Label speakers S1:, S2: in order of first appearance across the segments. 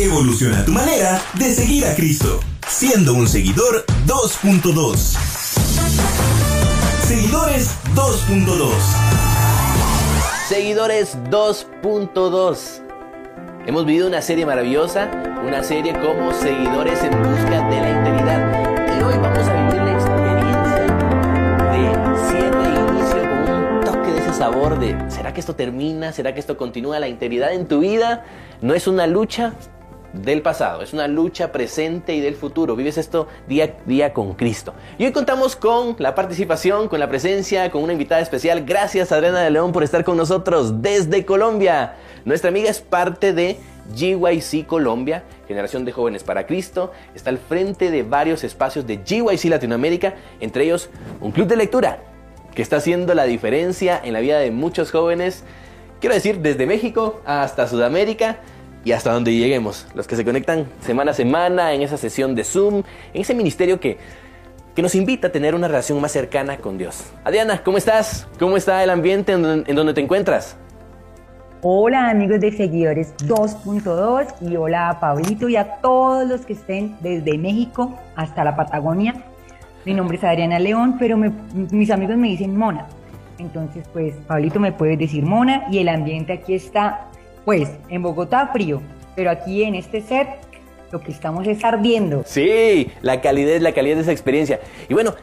S1: Evoluciona tu manera de seguir a Cristo, siendo un seguidor 2.2. Seguidores 2.2.
S2: Seguidores 2.2. Hemos vivido una serie maravillosa, una serie como Seguidores en Busca de la Integridad. Y hoy vamos a vivir la experiencia de cierre e inicio con un toque de ese sabor de ¿será que esto termina? ¿Será que esto continúa? La integridad en tu vida no es una lucha, del pasado, es una lucha presente y del futuro. Vives esto día a día con Cristo. Y hoy contamos con la participación, con la presencia, con una invitada especial. Gracias Adriana de León por estar con nosotros desde Colombia. Nuestra amiga es parte de GYC Colombia, Generación de Jóvenes para Cristo. Está al frente de varios espacios de GYC Latinoamérica, entre ellos un club de lectura que está haciendo la diferencia en la vida de muchos jóvenes. Quiero decir, desde México hasta Sudamérica y hasta donde lleguemos. Los que se conectan semana a semana en esa sesión de Zoom, en ese ministerio que, que nos invita a tener una relación más cercana con Dios. Adriana, ¿cómo estás? ¿Cómo está el ambiente en, donde te encuentras?
S3: Hola amigos de Seguidores 2.2 y hola a Pablito y a todos los que estén desde México hasta la Patagonia. Mi nombre es Adriana León, pero mis amigos me dicen Mona. Entonces, pues, Pablito me puede decir Mona y el ambiente aquí está pues en Bogotá frío, pero aquí en este set lo que estamos es ardiendo.
S2: Sí, la calidez, la calidez de esa experiencia. Y bueno,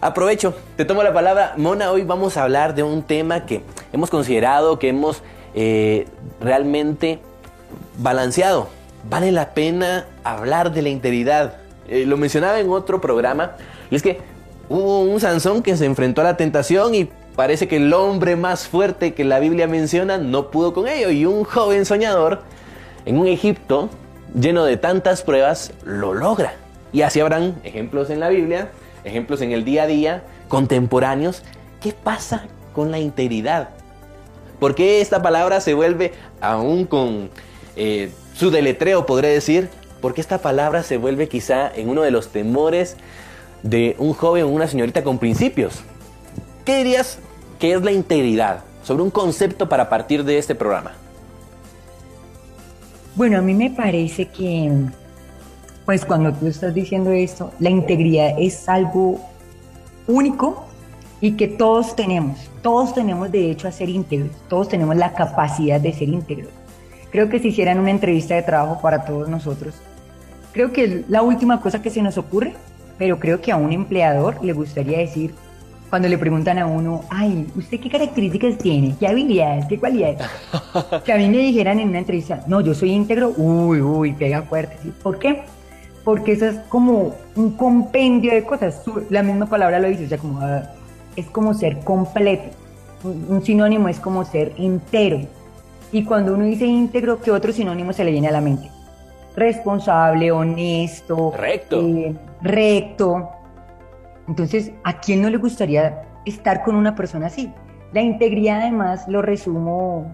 S2: aprovecho, te tomo la palabra. Mona, hoy vamos a hablar de un tema que hemos considerado, que hemos eh, realmente balanceado. Vale la pena hablar de la integridad. Eh, lo mencionaba en otro programa, y es que hubo un Sansón que se enfrentó a la tentación y Parece que el hombre más fuerte que la Biblia menciona no pudo con ello y un joven soñador en un Egipto lleno de tantas pruebas lo logra. Y así habrán ejemplos en la Biblia, ejemplos en el día a día, contemporáneos. ¿Qué pasa con la integridad? ¿Por qué esta palabra se vuelve, aún con eh, su deletreo, podré decir, por qué esta palabra se vuelve quizá en uno de los temores de un joven o una señorita con principios? ¿Qué dirías que es la integridad? Sobre un concepto para partir de este programa.
S3: Bueno, a mí me parece que, pues cuando tú estás diciendo esto, la integridad es algo único y que todos tenemos. Todos tenemos derecho a ser íntegros, todos tenemos la capacidad de ser íntegros. Creo que si hicieran una entrevista de trabajo para todos nosotros, creo que es la última cosa que se nos ocurre, pero creo que a un empleador le gustaría decir, cuando le preguntan a uno, ay, ¿usted qué características tiene? ¿Qué habilidades? ¿Qué cualidades? que a mí me dijeran en una entrevista, no, yo soy íntegro, uy, uy, pega fuerte. ¿Por qué? Porque eso es como un compendio de cosas. La misma palabra lo dice, o sea, como, ah, es como ser completo. Un sinónimo es como ser entero. Y cuando uno dice íntegro, ¿qué otro sinónimo se le viene a la mente? Responsable, honesto.
S2: Recto.
S3: Eh, recto entonces, ¿a quién no le gustaría estar con una persona así? La integridad además lo resumo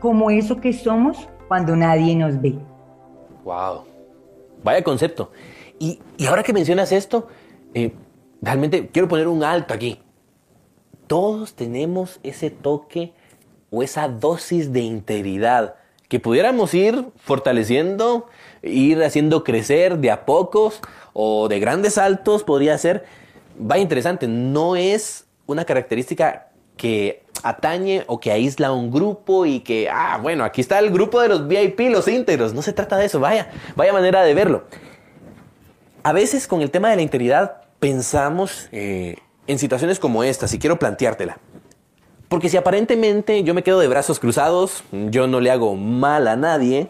S3: como eso que somos cuando nadie nos ve.
S2: Wow. Vaya concepto. Y, ahora que mencionas esto, eh, realmente quiero poner un alto aquí. Todos tenemos ese toque o esa dosis de integridad que pudiéramos ir fortaleciendo, ir haciendo crecer de a pocos o de grandes saltos podría ser, vaya interesante, no es una característica que atañe o que aísla a un grupo y que, ah, bueno, aquí está el grupo de los VIP, los íntegros, no se trata de eso, vaya, vaya manera de verlo. A veces con el tema de la integridad pensamos eh, en situaciones como esta, si quiero planteártela. Porque si aparentemente yo me quedo de brazos cruzados, yo no le hago mal a nadie,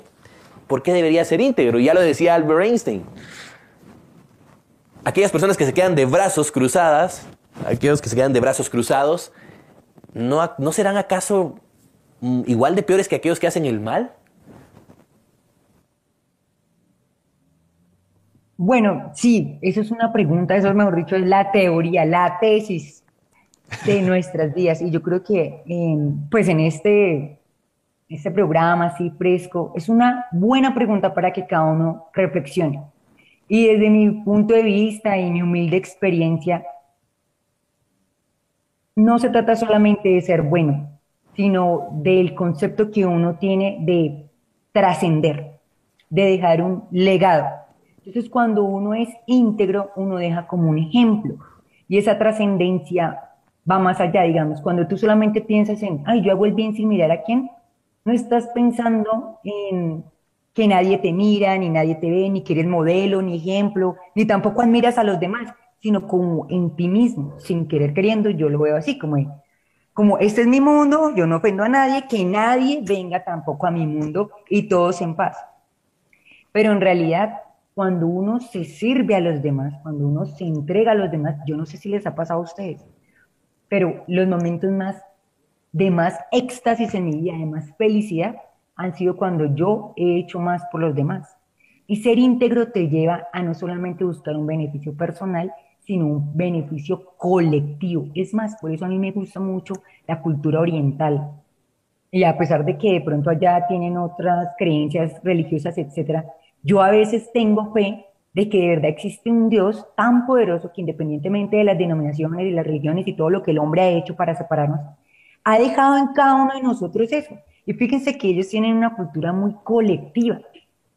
S2: ¿por qué debería ser íntegro? Ya lo decía Albert Einstein aquellas personas que se quedan de brazos cruzadas, aquellos que se quedan de brazos cruzados, ¿no, ¿no serán acaso mm, igual de peores que aquellos que hacen el mal?
S3: Bueno, sí, eso es una pregunta, eso es mejor dicho, es la teoría, la tesis de nuestras vidas. Y yo creo que, em, pues en este, este programa así fresco, es una buena pregunta para que cada uno reflexione. Y desde mi punto de vista y mi humilde experiencia, no se trata solamente de ser bueno, sino del concepto que uno tiene de trascender, de dejar un legado. Entonces, cuando uno es íntegro, uno deja como un ejemplo. Y esa trascendencia va más allá, digamos, cuando tú solamente piensas en, ay, yo hago el bien sin mirar a quién, no estás pensando en que nadie te mira, ni nadie te ve, ni que eres modelo, ni ejemplo, ni tampoco admiras a los demás, sino como en ti mismo, sin querer queriendo, yo lo veo así, como, como este es mi mundo, yo no ofendo a nadie, que nadie venga tampoco a mi mundo y todos en paz. Pero en realidad, cuando uno se sirve a los demás, cuando uno se entrega a los demás, yo no sé si les ha pasado a ustedes, pero los momentos más de más éxtasis en mi vida, de más felicidad, han sido cuando yo he hecho más por los demás. Y ser íntegro te lleva a no solamente buscar un beneficio personal, sino un beneficio colectivo. Es más, por eso a mí me gusta mucho la cultura oriental. Y a pesar de que de pronto allá tienen otras creencias religiosas, etcétera, yo a veces tengo fe de que de verdad existe un Dios tan poderoso que independientemente de las denominaciones y las religiones y todo lo que el hombre ha hecho para separarnos, ha dejado en cada uno de nosotros eso. Y fíjense que ellos tienen una cultura muy colectiva.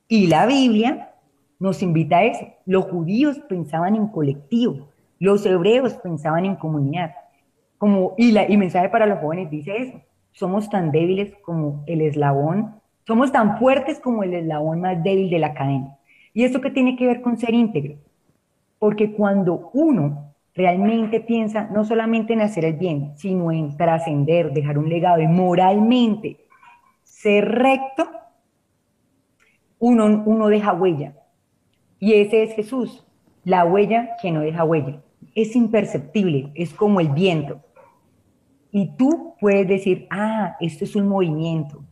S3: Y la Biblia nos invita a eso. Los judíos pensaban en colectivo, los hebreos pensaban en comunidad. Como, y, la, y mensaje para los jóvenes dice eso. Somos tan débiles como el eslabón, somos tan fuertes como el eslabón más débil de la cadena. ¿Y eso qué tiene que ver con ser íntegro? Porque cuando uno realmente piensa no solamente en hacer el bien, sino en trascender, dejar un legado y moralmente ser recto, uno, uno deja huella. Y ese es Jesús, la huella que no deja huella. Es imperceptible, es como el viento. Y tú puedes decir, ah, esto es un movimiento,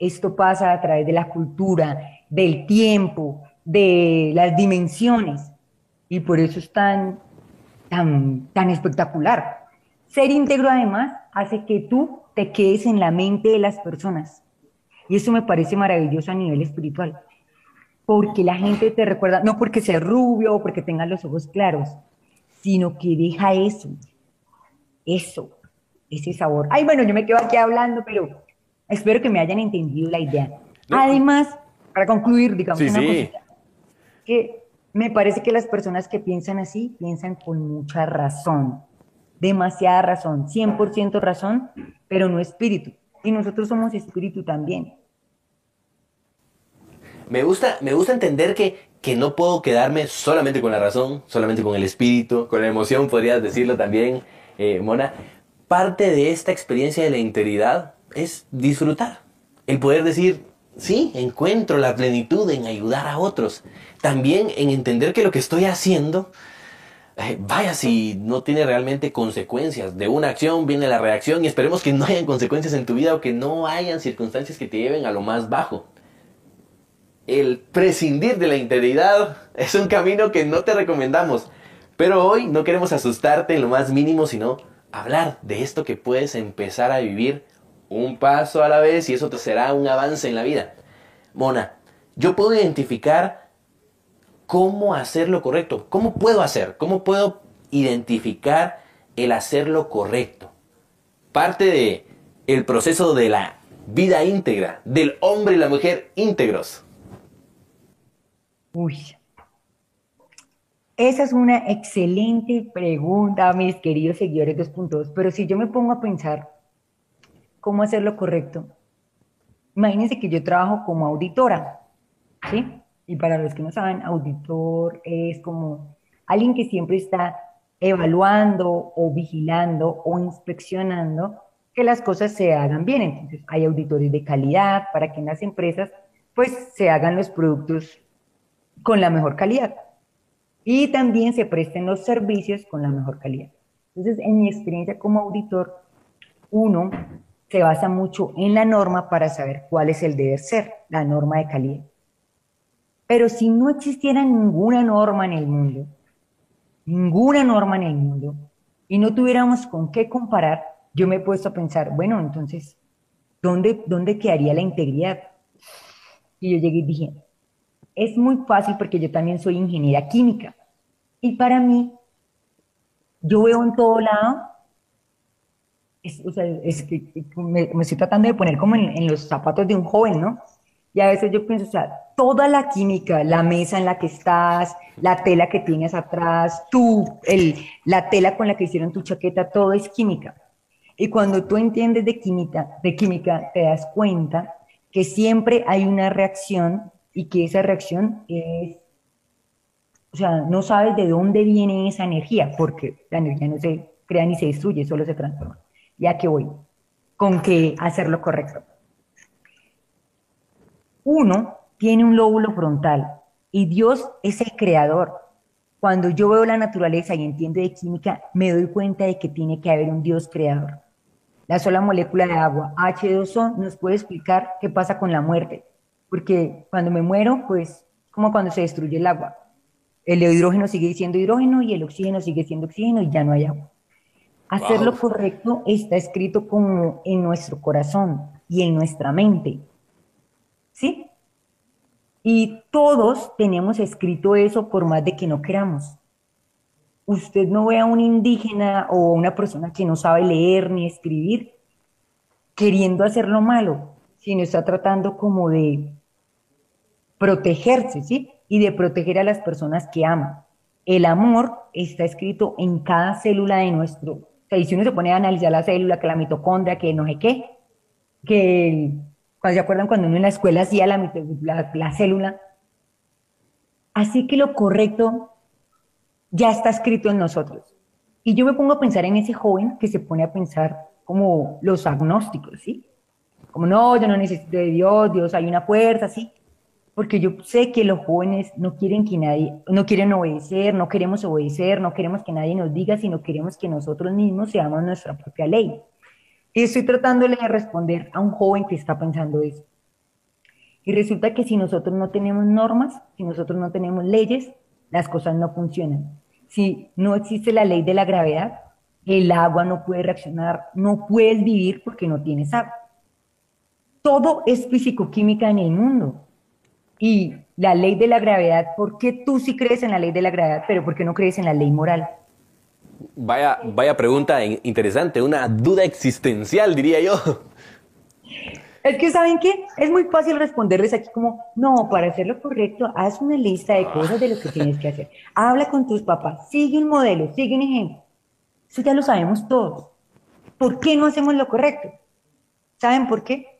S3: esto pasa a través de la cultura, del tiempo, de las dimensiones y por eso es tan, tan, tan espectacular. Ser íntegro además hace que tú te quedes en la mente de las personas y eso me parece maravilloso a nivel espiritual porque la gente te recuerda, no porque sea rubio o porque tenga los ojos claros, sino que deja eso, eso, ese sabor. Ay, bueno, yo me quedo aquí hablando, pero espero que me hayan entendido la idea. Además, para concluir, digamos, una que me parece que las personas que piensan así piensan con mucha razón, demasiada razón, 100% razón, pero no espíritu. Y nosotros somos espíritu también.
S2: Me gusta, me gusta entender que, que no puedo quedarme solamente con la razón, solamente con el espíritu, con la emoción, podrías decirlo también, eh, Mona. Parte de esta experiencia de la integridad es disfrutar. El poder decir, sí, encuentro la plenitud en ayudar a otros. También en entender que lo que estoy haciendo, eh, vaya si no tiene realmente consecuencias. De una acción viene la reacción y esperemos que no hayan consecuencias en tu vida o que no hayan circunstancias que te lleven a lo más bajo. El prescindir de la integridad es un camino que no te recomendamos. Pero hoy no queremos asustarte en lo más mínimo, sino hablar de esto que puedes empezar a vivir un paso a la vez y eso te será un avance en la vida. Mona, yo puedo identificar cómo hacer lo correcto. ¿Cómo puedo hacer? ¿Cómo puedo identificar el hacer lo correcto? Parte de el proceso de la vida íntegra, del hombre y la mujer íntegros.
S3: Uy. Esa es una excelente pregunta, mis queridos seguidores 2.2, pero si yo me pongo a pensar cómo hacer lo correcto. Imagínense que yo trabajo como auditora, ¿sí? Y para los que no saben, auditor es como alguien que siempre está evaluando o vigilando o inspeccionando que las cosas se hagan bien. Entonces, hay auditores de calidad para que en las empresas pues se hagan los productos con la mejor calidad y también se presten los servicios con la mejor calidad. Entonces, en mi experiencia como auditor, uno se basa mucho en la norma para saber cuál es el deber ser, la norma de calidad. Pero si no existiera ninguna norma en el mundo, ninguna norma en el mundo, y no tuviéramos con qué comparar, yo me he puesto a pensar, bueno, entonces, ¿dónde, dónde quedaría la integridad? Y yo llegué y dije, es muy fácil porque yo también soy ingeniera química. Y para mí, yo veo en todo lado o sea, me, estoy tratando de poner como en, los zapatos de un joven, ¿no? Y a veces yo pienso, o sea, toda la química, la mesa en la que estás, la tela que tienes atrás, tú, el, la tela con la que hicieron tu chaqueta, todo es química. Y cuando tú entiendes de química, de química, te das cuenta que siempre hay una reacción y que esa reacción es, o sea, no sabes de dónde viene esa energía, porque la energía no se crea ni se destruye, solo se transforma. Ya que voy, con que hacer lo correcto. Uno tiene un lóbulo frontal y Dios es el creador. Cuando yo veo la naturaleza y entiendo de química, me doy cuenta de que tiene que haber un Dios creador. La sola molécula de agua, H2O, nos puede explicar qué pasa con la muerte. Porque cuando me muero, pues, como cuando se destruye el agua. El hidrógeno sigue siendo hidrógeno y el oxígeno sigue siendo oxígeno y ya no hay agua. Hacer lo correcto está escrito como en nuestro corazón y en nuestra mente. ¿Sí? Y todos tenemos escrito eso por más de que no queramos. Usted no ve a un indígena o una persona que no sabe leer ni escribir queriendo hacer lo malo, sino está tratando como de protegerse, ¿sí? Y de proteger a las personas que ama. El amor está escrito en cada célula de nuestro. Sea, si uno se pone a analizar la célula, que la mitocondria, que no sé qué, que cuando se acuerdan cuando uno en la escuela hacía la, la, célula. Así que lo correcto ya está escrito en nosotros. Y yo me pongo a pensar en ese joven que se pone a pensar como los agnósticos, ¿sí? Como no, yo no necesito de Dios, Dios hay una fuerza, ¿sí? Porque yo sé que los jóvenes no quieren que nadie, no quieren obedecer, no queremos obedecer, no queremos que nadie nos diga, sino queremos que nosotros mismos seamos nuestra propia ley. Y estoy tratándole de responder a un joven que está pensando eso. Y resulta que si nosotros no tenemos normas, si nosotros no tenemos leyes, las cosas no funcionan. Si no existe la ley de la gravedad, el agua no puede reaccionar, no puedes vivir porque no tienes agua. Todo es físico-química en el mundo. Y la ley de la gravedad, ¿por qué tú sí crees en la ley de la gravedad, pero por qué no crees en la ley moral?
S2: Vaya, vaya pregunta interesante, una duda existencial, diría yo.
S3: Es que, ¿saben qué? Es muy fácil responderles aquí como, no, para hacer lo correcto, haz una lista de cosas de lo que tienes que hacer. Habla con tus papás, sigue un modelo, sigue un ejemplo. Eso ya lo sabemos todos. ¿Por qué no hacemos lo correcto? ¿Saben por qué?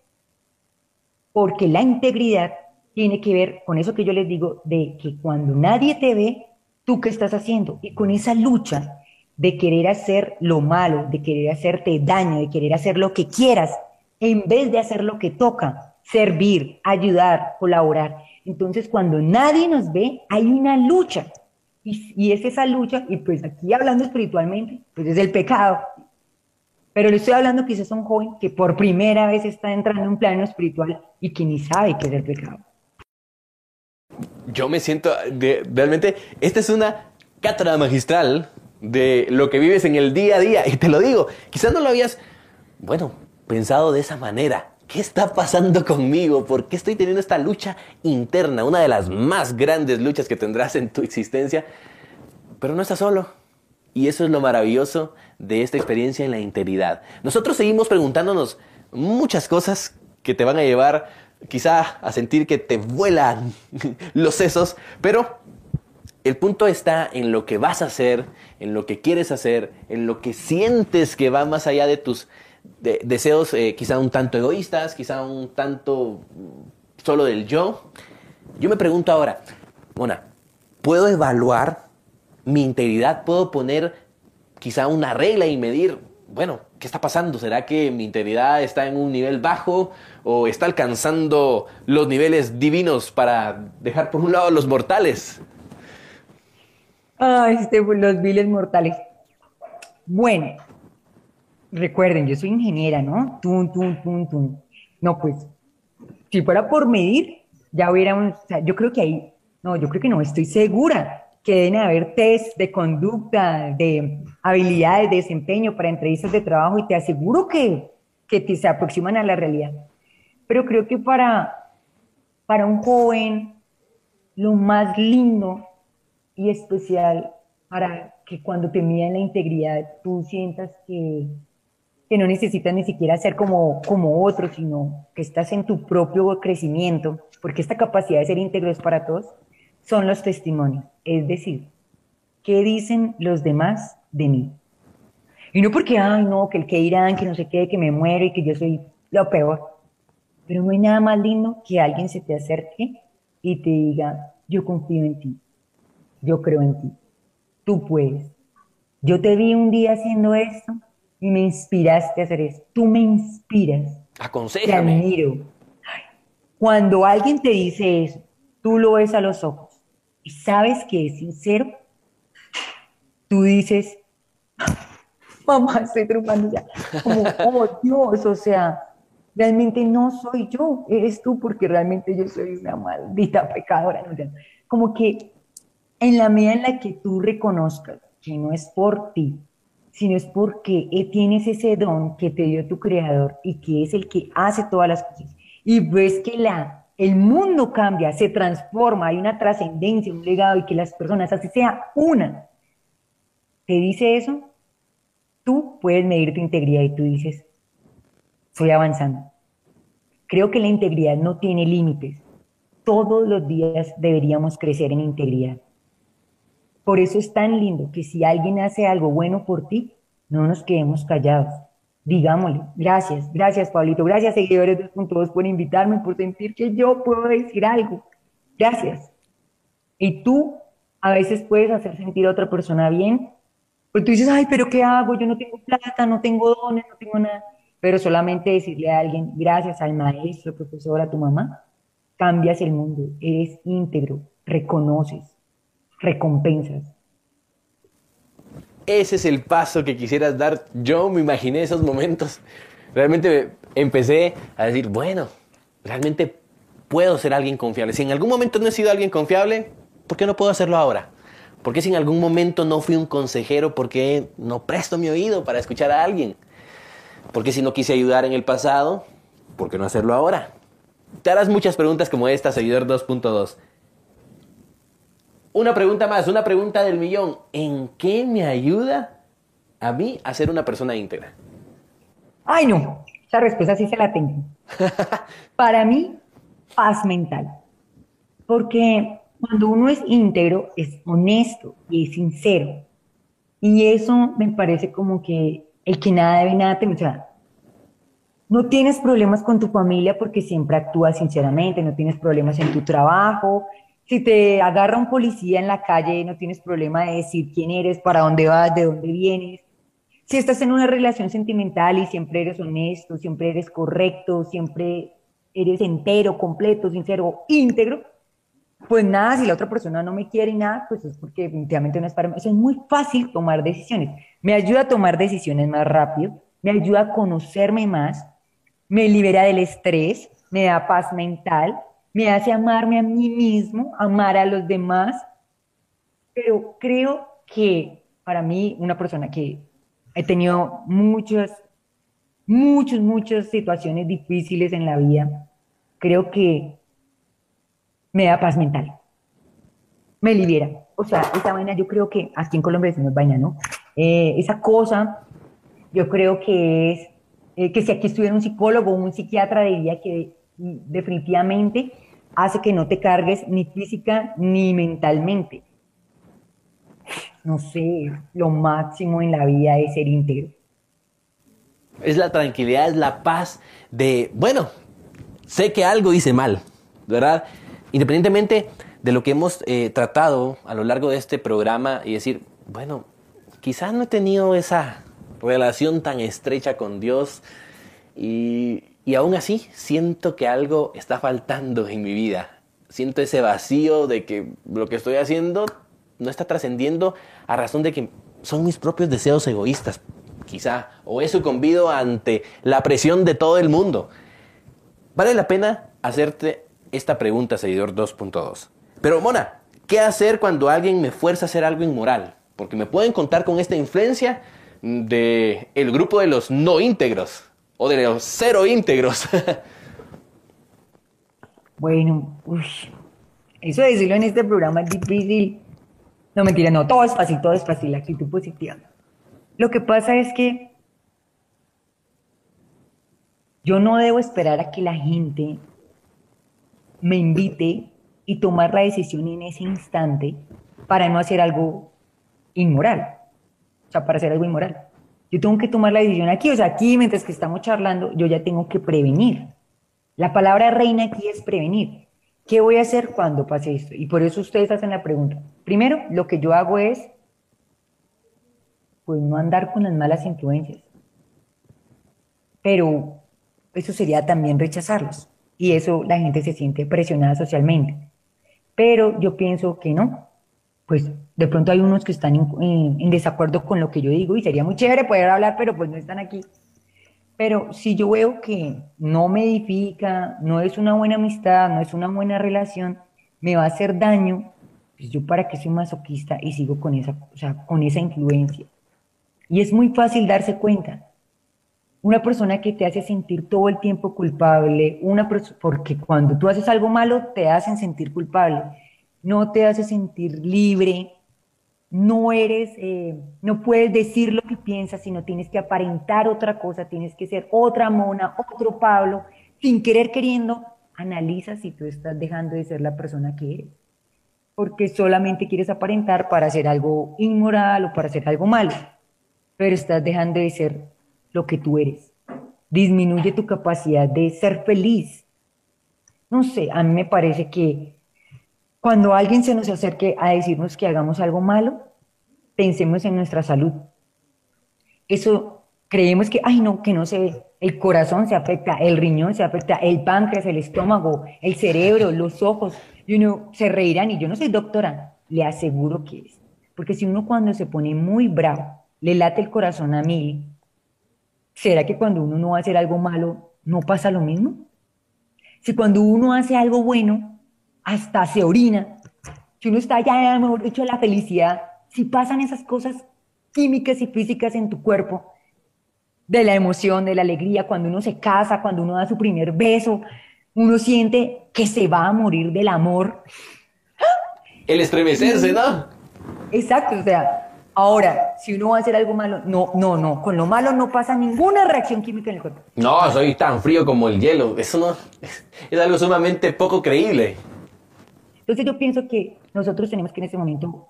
S3: Porque la integridad tiene que ver con eso que yo les digo, de que cuando nadie te ve, tú qué estás haciendo. Y con esa lucha de querer hacer lo malo, de querer hacerte daño, de querer hacer lo que quieras, en vez de hacer lo que toca, servir, ayudar, colaborar. Entonces, cuando nadie nos ve, hay una lucha. Y, es esa lucha, y pues aquí hablando espiritualmente, pues es el pecado. Pero le estoy hablando quizás a un joven que por primera vez está entrando en un plano espiritual y que ni sabe qué es el pecado.
S2: Yo me siento, realmente, esta es una cátedra magistral de lo que vives en el día a día. Y te lo digo, quizás no lo habías, bueno, pensado de esa manera. ¿Qué está pasando conmigo? ¿Por qué estoy teniendo esta lucha interna? Una de las más grandes luchas que tendrás en tu existencia. Pero no estás solo. Y eso es lo maravilloso de esta experiencia en la integridad. Nosotros seguimos preguntándonos muchas cosas que te van a llevar quizá a sentir que te vuelan los sesos, pero el punto está en lo que vas a hacer, en lo que quieres hacer, en lo que sientes que va más allá de tus deseos eh, quizá un tanto egoístas, quizá un tanto solo del yo. Yo me pregunto ahora, Mona, ¿puedo evaluar mi integridad? ¿Puedo poner quizá una regla y medir, bueno, ¿qué está pasando? ¿Será que mi integridad está en un nivel bajo o está alcanzando los niveles divinos para dejar por un lado los mortales?
S3: Ay, este, los viles mortales. Bueno, recuerden, yo soy ingeniera, ¿no? Tum, tum, tum, tum. No, pues, si fuera por medir, ya hubiera un, yo creo que ahí, no, yo creo que no, estoy segura que deben haber test de conducta, de habilidades, de desempeño para entrevistas de trabajo y te aseguro que, que te, se aproximan a la realidad. Pero creo que para, para un joven, lo más lindo y especial para que cuando te midan la integridad tú sientas que, que no necesitas ni siquiera ser como, como otro, sino que estás en tu propio crecimiento, porque esta capacidad de ser íntegro es para todos, son los testimonios. Es decir, ¿qué dicen los demás de mí? Y no porque, ay, no, que el que irán, que no sé qué, que me muero y que yo soy lo peor. Pero no hay nada más lindo que alguien se te acerque y te diga, yo confío en ti, yo creo en ti, tú puedes. Yo te vi un día haciendo esto y me inspiraste a hacer eso. Tú me inspiras.
S2: Aconsejame.
S3: Te admiro. Cuando alguien te dice eso, tú lo ves a los ojos y sabes que es sincero, tú dices, mamá, estoy triunfando ya. Como, oh Dios, o sea, realmente no soy yo, eres tú, porque realmente yo soy una maldita pecadora. Como que en la medida en la que tú reconozcas que no es por ti, sino es porque eh, tienes ese don que te dio tu creador y que es el que hace todas las cosas. Y ves que la, el mundo cambia, se transforma, hay una trascendencia, un legado y que las personas, así sea una, te dice eso, tú puedes medir tu integridad y tú dices, estoy avanzando. Creo que la integridad no tiene límites. Todos los días deberíamos crecer en integridad. Por eso es tan lindo que si alguien hace algo bueno por ti, no nos quedemos callados. Digámosle, gracias, gracias Pablito, gracias seguidores de 2.2 por invitarme, por sentir que yo puedo decir algo. Gracias. Y tú a veces puedes hacer sentir a otra persona bien, porque tú dices, ay, pero ¿qué hago? Yo no tengo plata, no tengo dones, no tengo nada. Pero solamente decirle a alguien, gracias al maestro, profesor, a tu mamá, cambias el mundo, eres íntegro, reconoces, recompensas.
S2: Ese es el paso que quisieras dar. Yo me imaginé esos momentos. Realmente empecé a decir, bueno, realmente puedo ser alguien confiable. Si en algún momento no he sido alguien confiable, ¿por qué no puedo hacerlo ahora? ¿Por qué si en algún momento no fui un consejero, por qué no presto mi oído para escuchar a alguien? ¿Por qué si no quise ayudar en el pasado, por qué no hacerlo ahora? Te harás muchas preguntas como esta, seguidor 2.2. Una pregunta más, una pregunta del millón. ¿En qué me ayuda a mí a ser una persona íntegra?
S3: Ay, no, esa respuesta sí se la tengo. Para mí, paz mental. Porque cuando uno es íntegro, es honesto y es sincero. Y eso me parece como que el que nada debe, nada teme. O sea, no tienes problemas con tu familia porque siempre actúas sinceramente, no tienes problemas en tu trabajo, si te agarra un policía en la calle, no tienes problema de decir quién eres, para dónde vas, de dónde vienes. Si estás en una relación sentimental y siempre eres honesto, siempre eres correcto, siempre eres entero, completo, sincero, íntegro, pues nada, si la otra persona no me quiere nada, pues es porque definitivamente no es para mí. Eso es muy fácil tomar decisiones. Me ayuda a tomar decisiones más rápido, me ayuda a conocerme más, me libera del estrés, me da paz mental, me hace amarme a mí mismo, amar a los demás, pero creo que para mí, una persona que he tenido muchas, muchas, muchas situaciones difíciles en la vida, creo que me da paz mental, me libera. O sea, esa vaina yo creo que, aquí en Colombia decimos vaina, ¿no? Eh, esa cosa, yo creo que es, eh, que si aquí estuviera un psicólogo o un psiquiatra diría que definitivamente hace que no te cargues ni física ni mentalmente. No sé, lo máximo en la vida es ser íntegro.
S2: Es la tranquilidad, es la paz de, bueno, sé que algo hice mal, ¿verdad? Independientemente de lo que hemos eh, tratado a lo largo de este programa y decir, bueno, quizás no he tenido esa relación tan estrecha con Dios y y aún así siento que algo está faltando en mi vida. Siento ese vacío de que lo que estoy haciendo no está trascendiendo a razón de que son mis propios deseos egoístas, quizá, o he sucumbido ante la presión de todo el mundo. Vale la pena hacerte esta pregunta, seguidor 2.2. Pero Mona, ¿qué hacer cuando alguien me fuerza a hacer algo inmoral? Porque me pueden contar con esta influencia de el grupo de los no íntegros o de los cero íntegros.
S3: bueno, eso de decirlo en este programa es difícil. No, mentira, no, todo es fácil, todo es fácil, actitud positiva. Lo que pasa es que Yo no debo esperar a que la gente me invite y tomar la decisión en ese instante para no hacer algo inmoral. O sea, para hacer algo inmoral. Yo tengo que tomar la decisión aquí, o sea, aquí mientras que estamos charlando, yo ya tengo que prevenir. La palabra reina aquí es prevenir. ¿Qué voy a hacer cuando pase esto? Y por eso ustedes hacen la pregunta. Primero, lo que yo hago es, pues no andar con las malas influencias. Pero eso sería también rechazarlos. Y eso la gente se siente presionada socialmente. Pero yo pienso que no. Pues de pronto hay unos que están en, desacuerdo con lo que yo digo y sería muy chévere poder hablar, pero pues no están aquí. Pero si yo veo que no me edifica, no es una buena amistad, no es una buena relación, me va a hacer daño, pues yo para qué soy masoquista y sigo con esa, o sea, con esa influencia. Y es muy fácil darse cuenta. Una persona que te hace sentir todo el tiempo culpable, una porque cuando tú haces algo malo te hacen sentir culpable, no te hace sentir libre, no eres, eh, no puedes decir lo que piensas, sino tienes que aparentar otra cosa, tienes que ser otra mona, otro Pablo, sin querer queriendo, analiza si tú estás dejando de ser la persona que eres, porque solamente quieres aparentar para hacer algo inmoral o para hacer algo malo, pero estás dejando de ser lo que tú eres. Disminuye tu capacidad de ser feliz. No sé, a mí me parece que cuando alguien se nos acerque a decirnos que hagamos algo malo, pensemos en nuestra salud. Eso creemos que, ay no, que no se ve. El corazón se afecta, el riñón se afecta, el páncreas, el estómago, el cerebro, los ojos. Y uno se reirán, y yo no soy doctora, le aseguro que es. Porque si uno cuando se pone muy bravo, le late el corazón a mí, ¿será que cuando uno no va a hacer algo malo, no pasa lo mismo? Si cuando uno hace algo bueno, hasta se orina, si uno está ya, mejor dicho, la felicidad, si pasan esas cosas químicas y físicas en tu cuerpo, de la emoción, de la alegría, cuando uno se casa, cuando uno da su primer beso, uno siente que se va a morir del amor.
S2: El estremecerse, ¿no?
S3: Exacto, o sea, Ahora, si uno va a hacer algo malo, no, no, no, con lo malo no pasa ninguna reacción química en el cuerpo.
S2: No, soy tan frío como el hielo. Eso no es algo sumamente poco creíble.
S3: Entonces yo pienso que nosotros tenemos que en ese momento,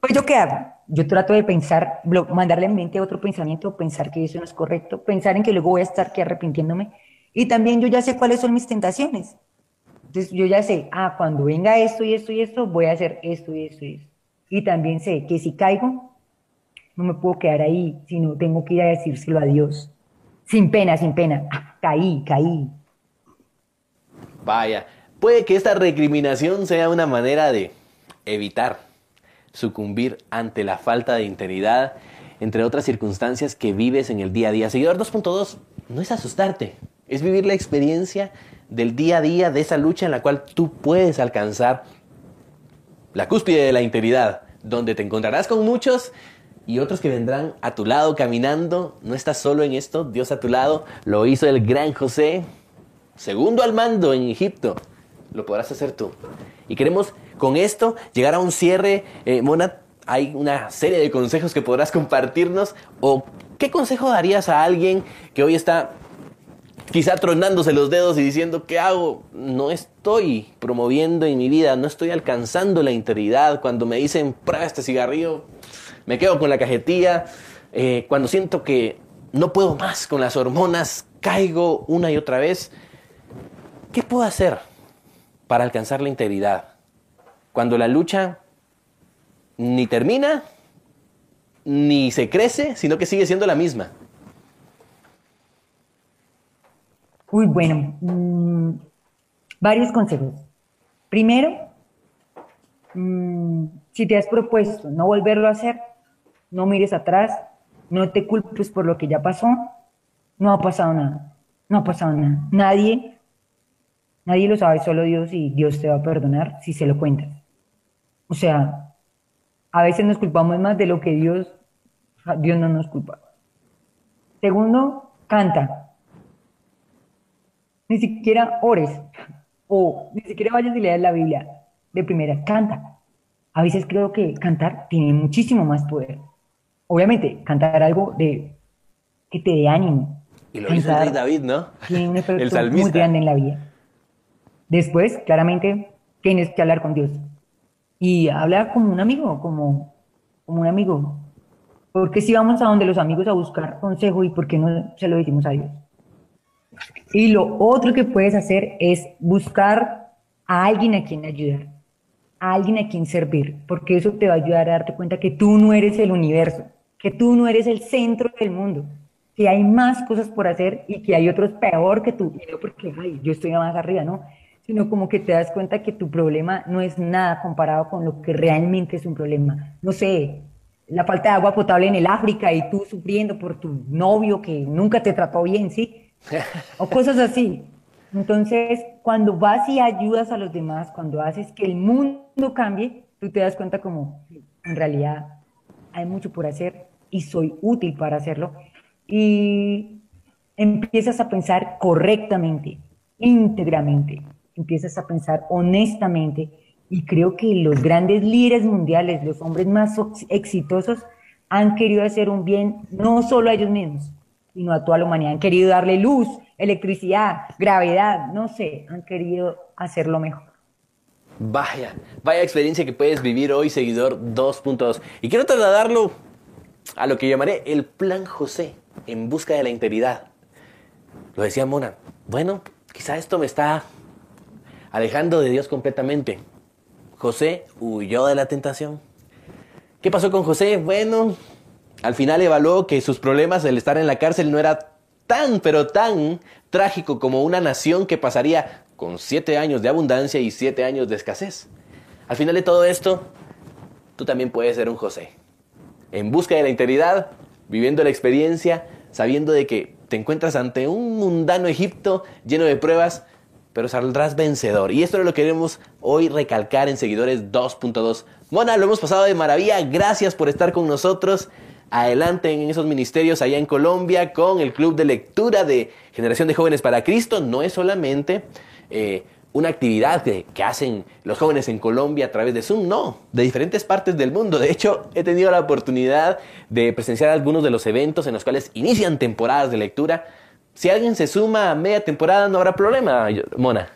S3: pues yo qué hago? Yo trato de pensar, mandarle en mente otro pensamiento, pensar que eso no es correcto, pensar en que luego voy a estar que arrepintiéndome. Y también yo ya sé cuáles son mis tentaciones. Entonces yo ya sé, ah, cuando venga esto y esto y esto, voy a hacer esto y esto y esto. Y también sé que si caigo, no me puedo quedar ahí, sino tengo que ir a decírselo a Dios. Sin pena, sin pena. Ah, caí, caí.
S2: Vaya, puede que esta recriminación sea una manera de evitar sucumbir ante la falta de integridad, entre otras circunstancias que vives en el día a día. Seguidor 2.2, no es asustarte, es vivir la experiencia del día a día, de esa lucha en la cual tú puedes alcanzar la cúspide de la integridad, donde te encontrarás con muchos y otros que vendrán a tu lado caminando. No estás solo en esto, Dios a tu lado. Lo hizo el gran José, segundo al mando en Egipto. Lo podrás hacer tú. Y queremos con esto llegar a un cierre. Eh, Mona, hay una serie de consejos que podrás compartirnos. ¿O qué consejo darías a alguien que hoy está quizá tronándose los dedos y diciendo, ¿qué hago? No estoy promoviendo en mi vida, no estoy alcanzando la integridad. Cuando me dicen, prueba este cigarrillo, me quedo con la cajetilla. Eh, cuando siento que no puedo más con las hormonas, caigo una y otra vez. ¿Qué puedo hacer para alcanzar la integridad? Cuando la lucha ni termina, ni se crece, sino que sigue siendo la misma.
S3: Uy, bueno, mm, varios consejos. Primero, mm, si te has propuesto no volverlo a hacer, no mires atrás, no te culpes por lo que ya pasó, no ha pasado nada, no ha pasado nada. Nadie, nadie lo sabe, solo Dios y Dios te va a perdonar si se lo cuentas. O sea, a veces nos culpamos más de lo que Dios, Dios no nos culpa. Segundo, canta ni siquiera ores o ni siquiera vayas y leas la Biblia de primera, canta. A veces creo que cantar tiene muchísimo más poder. Obviamente, cantar algo de que te dé ánimo,
S2: Y lo hizo el David, ¿no?
S3: Tiene un efecto muy grande en la vida. Después, claramente, tienes que hablar con Dios. Y hablar como un amigo, como, como un amigo. Porque si vamos a donde los amigos a buscar consejo y por qué no se lo decimos a Dios. Y lo otro que puedes hacer es buscar a alguien a quien ayudar, a alguien a quien servir, porque eso te va a ayudar a darte cuenta que tú no eres el universo, que tú no eres el centro del mundo, que hay más cosas por hacer y que hay otros peor que tú. No porque ay, yo estoy más arriba, no, sino como que te das cuenta que tu problema no es nada comparado con lo que realmente es un problema. No sé, la falta de agua potable en el África y tú sufriendo por tu novio que nunca te trató bien, ¿sí? O cosas así. Entonces, cuando vas y ayudas a los demás, cuando haces que el mundo cambie, tú te das cuenta como, en realidad, hay mucho por hacer y soy útil para hacerlo. Y empiezas a pensar correctamente, íntegramente, empiezas a pensar honestamente y creo que los grandes líderes mundiales, los hombres más exitosos, han querido hacer un bien no solo a ellos mismos, sino a toda la humanidad. Han querido darle luz, electricidad, gravedad, no sé, han querido hacerlo mejor.
S2: Vaya, vaya experiencia que puedes vivir hoy, seguidor 2.2. Y quiero trasladarlo a lo que llamaré el plan José en busca de la integridad. Lo decía Mona, bueno, quizá esto me está alejando de Dios completamente. José huyó de la tentación. ¿Qué pasó con José? Bueno, al final evaluó que sus problemas, el estar en la cárcel, no era tan, pero tan trágico como una nación que pasaría con siete años de abundancia y siete años de escasez. Al final de todo esto, tú también puedes ser un José. En busca de la integridad, viviendo la experiencia, sabiendo de que te encuentras ante un mundano Egipto lleno de pruebas, pero saldrás vencedor. Y esto es lo que queremos hoy recalcar en Seguidores 2.2. Mona, lo hemos pasado de maravilla. Gracias por estar con nosotros. Adelante en esos ministerios allá en Colombia con el Club de Lectura de Generación de Jóvenes para Cristo. No es solamente eh, una actividad que, que, hacen los jóvenes en Colombia a través de Zoom, no, de diferentes partes del mundo. De hecho, he tenido la oportunidad de presenciar algunos de los eventos en los cuales inician temporadas de lectura si alguien se suma a media temporada, no habrá problema, Mona.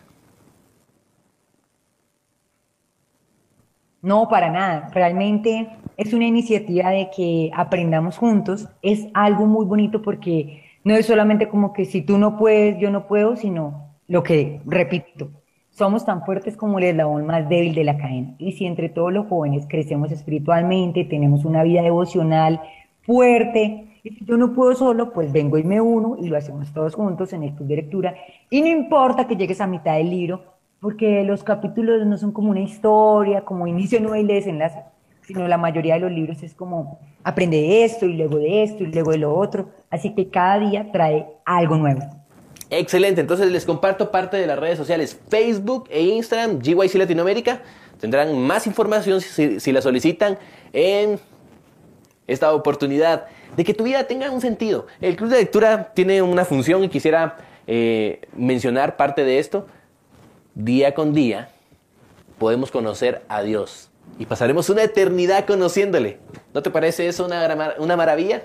S3: No, para nada. Realmente es una iniciativa de que aprendamos juntos. Es algo muy bonito porque no es solamente como que si tú no puedes, yo no puedo, sino lo que, repito, somos tan fuertes como el eslabón más débil de la cadena. Y si entre todos los jóvenes crecemos espiritualmente, tenemos una vida devocional fuerte, y si yo no puedo solo, pues vengo y me uno y lo hacemos todos juntos en el club de lectura. Y no importa que llegues a mitad del libro, porque los capítulos no son como una historia, como inicio, no y desenlace, sino la mayoría de los libros es como aprende de esto y luego de esto y luego de lo otro. Así que cada día trae algo nuevo.
S2: Excelente, entonces les comparto parte de las redes sociales Facebook e Instagram, GYC Latinoamérica. Tendrán más información si, si la solicitan en esta oportunidad de que tu vida tenga un sentido. El club de lectura tiene una función y quisiera eh, mencionar parte de esto. Día con día podemos conocer a Dios y pasaremos una eternidad conociéndole. ¿No te parece eso una, una maravilla?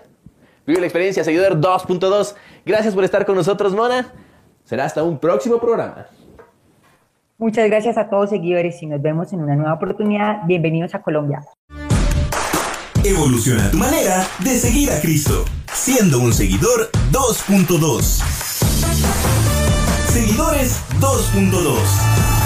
S2: Vive la experiencia, seguidor 2.2. Gracias por estar con nosotros, Mona. Será hasta un próximo programa.
S3: Muchas gracias a todos seguidores y nos vemos en una nueva oportunidad. Bienvenidos a Colombia.
S1: Evoluciona tu manera de seguir a Cristo, siendo un seguidor 2.2. Seguidores 2.2.